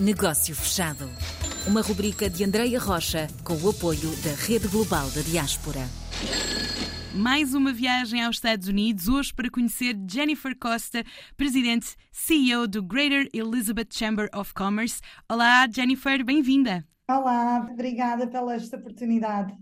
Negócio Fechado. Uma rubrica de Andreia Rocha com o apoio da Rede Global da Diaspora. Mais uma viagem aos Estados Unidos, hoje para conhecer Jennifer Costa, presidente CEO do Greater Elizabeth Chamber of Commerce. Olá, Jennifer, bem-vinda. Olá, obrigada pela esta oportunidade.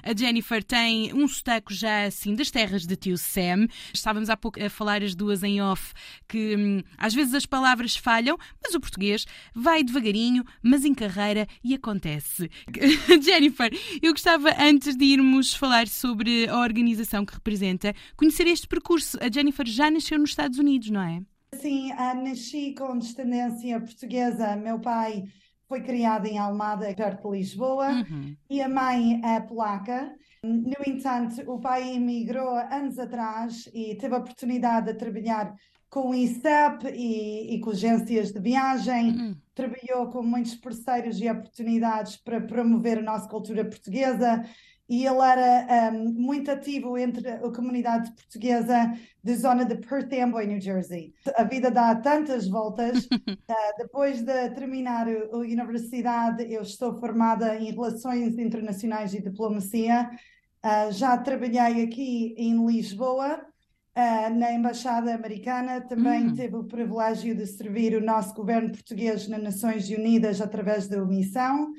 A Jennifer tem um sotaque já assim das terras de tio Sam. Estávamos há pouco a falar as duas em off que hum, às vezes as palavras falham, mas o português vai devagarinho, mas em carreira e acontece. Jennifer, eu gostava antes de irmos falar sobre a organização que representa, conhecer este percurso. A Jennifer já nasceu nos Estados Unidos, não é? Sim, nasci com descendência portuguesa. Meu pai foi criada em Almada, perto de Lisboa, uhum. e a mãe é polaca. No entanto, o pai emigrou anos atrás e teve a oportunidade de trabalhar com o ICEP e, e com agências de viagem, uhum. trabalhou com muitos parceiros e oportunidades para promover a nossa cultura portuguesa e ele era um, muito ativo entre a comunidade portuguesa da zona de Perth Amboy, New Jersey. A vida dá tantas voltas. uh, depois de terminar a universidade, eu estou formada em Relações Internacionais e Diplomacia. Uh, já trabalhei aqui em Lisboa, uh, na Embaixada Americana. Também hum. tive o privilégio de servir o nosso governo português nas Nações Unidas através da missão.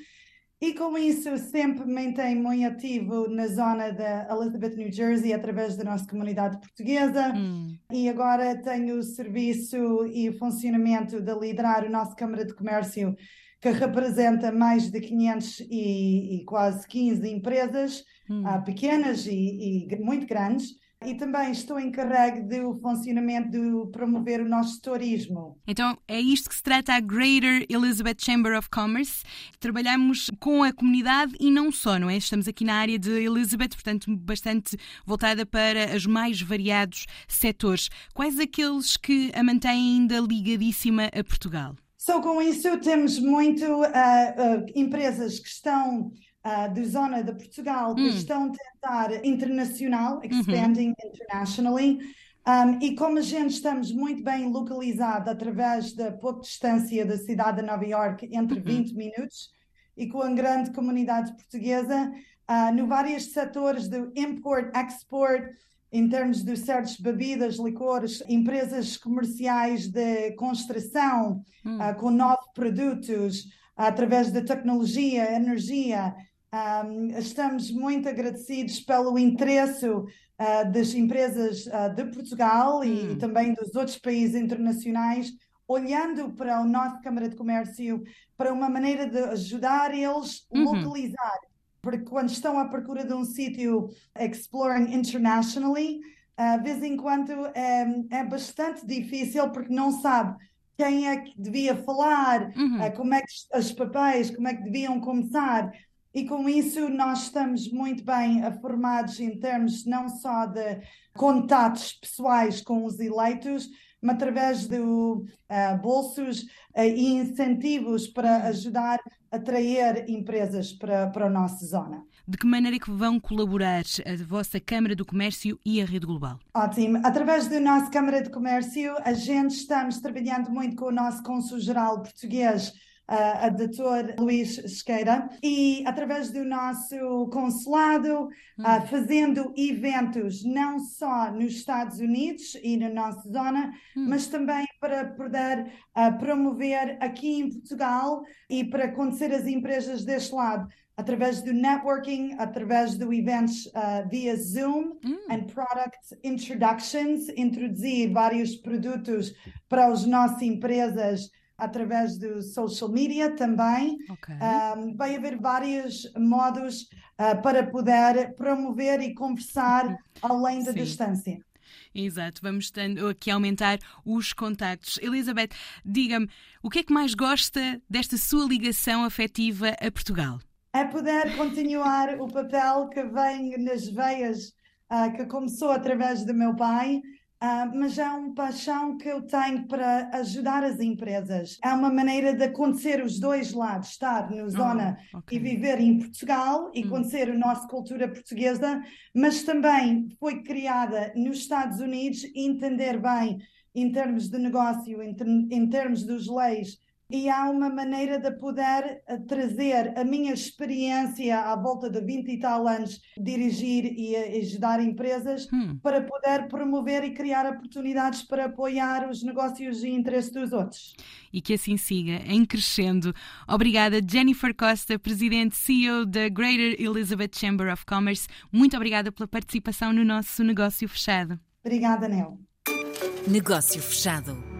E com isso sempre mantenho muito ativo na zona da Elizabeth, New Jersey, através da nossa comunidade portuguesa. Hum. E agora tenho o serviço e o funcionamento de liderar a nossa Câmara de Comércio, que representa mais de 500 e, e quase 15 empresas, hum. uh, pequenas e, e muito grandes e também estou encarregue do funcionamento de promover o nosso turismo. Então é isto que se trata a Greater Elizabeth Chamber of Commerce. Trabalhamos com a comunidade e não só, não é? Estamos aqui na área de Elizabeth, portanto bastante voltada para os mais variados setores. Quais aqueles que a mantêm ainda ligadíssima a Portugal? Só com isso temos muito uh, uh, empresas que estão uh, de zona de Portugal que hum. estão a tentar internacional, uhum. expanding uhum. internationally. Um, e como a gente estamos muito bem localizado através da pouca distância da cidade de Nova York, entre uhum. 20 minutos, e com a grande comunidade portuguesa, uh, no vários setores do import-export, em termos de certas bebidas, licores, empresas comerciais de construção, uhum. uh, com novos produtos, através da tecnologia, energia, um, estamos muito agradecidos pelo interesse uh, das empresas uh, de Portugal hum. e, também dos outros países internacionais, olhando para a nossa Câmara de Comércio para uma maneira de ajudar eles a uhum. localizar. Porque quando estão à procura de um sítio exploring internationally, uh, de vez em quando é, é bastante difícil porque não sabe quem é que devia falar, uhum. uh, como é que os papéis, como é que deviam começar. E com isso nós estamos muito bem formados em termos não só de contatos pessoais com os eleitos, mas através de uh, bolsos uh, e incentivos para ajudar a atrair empresas para, para a nossa zona. De que maneira é que vão colaborar a vossa Câmara do Comércio e a Rede Global? Ótimo. Através da nossa Câmara de Comércio, a gente estamos trabalhando muito com o nosso Consul-Geral português a doutor Luís Esqueira, e através do nosso consulado, hum. fazendo eventos não só nos Estados Unidos e na nossa zona, hum. mas também para poder promover aqui em Portugal e para conhecer as empresas deste lado através do networking, através do eventos uh, via Zoom mm. and product introductions, introduzir vários produtos para as nossas empresas através do social media também. Okay. Um, vai haver vários modos uh, para poder promover e conversar além da Sim. distância. Exato, vamos tendo aqui aumentar os contactos. Elizabeth, diga-me, o que é que mais gosta desta sua ligação afetiva a Portugal? É poder continuar o papel que vem nas veias, uh, que começou através do meu pai, Uh, mas é uma paixão que eu tenho para ajudar as empresas. É uma maneira de acontecer os dois lados, estar na zona oh, okay. e viver em Portugal e hum. conhecer a nossa cultura portuguesa, mas também foi criada nos Estados Unidos e entender bem, em termos de negócio, em, em termos das leis e há uma maneira de poder eh, trazer a minha experiência à volta de 20 e tal anos, dirigir e ajudar empresas, hum. para poder promover e criar oportunidades para apoiar os negócios e interesses dos outros. E que assim siga, em crescendo. Obrigada, Jennifer Costa, Presidente CEO da Greater Elizabeth Chamber of Commerce. Muito obrigada pela participação no nosso negócio fechado. Obrigada, Nel. Negócio fechado.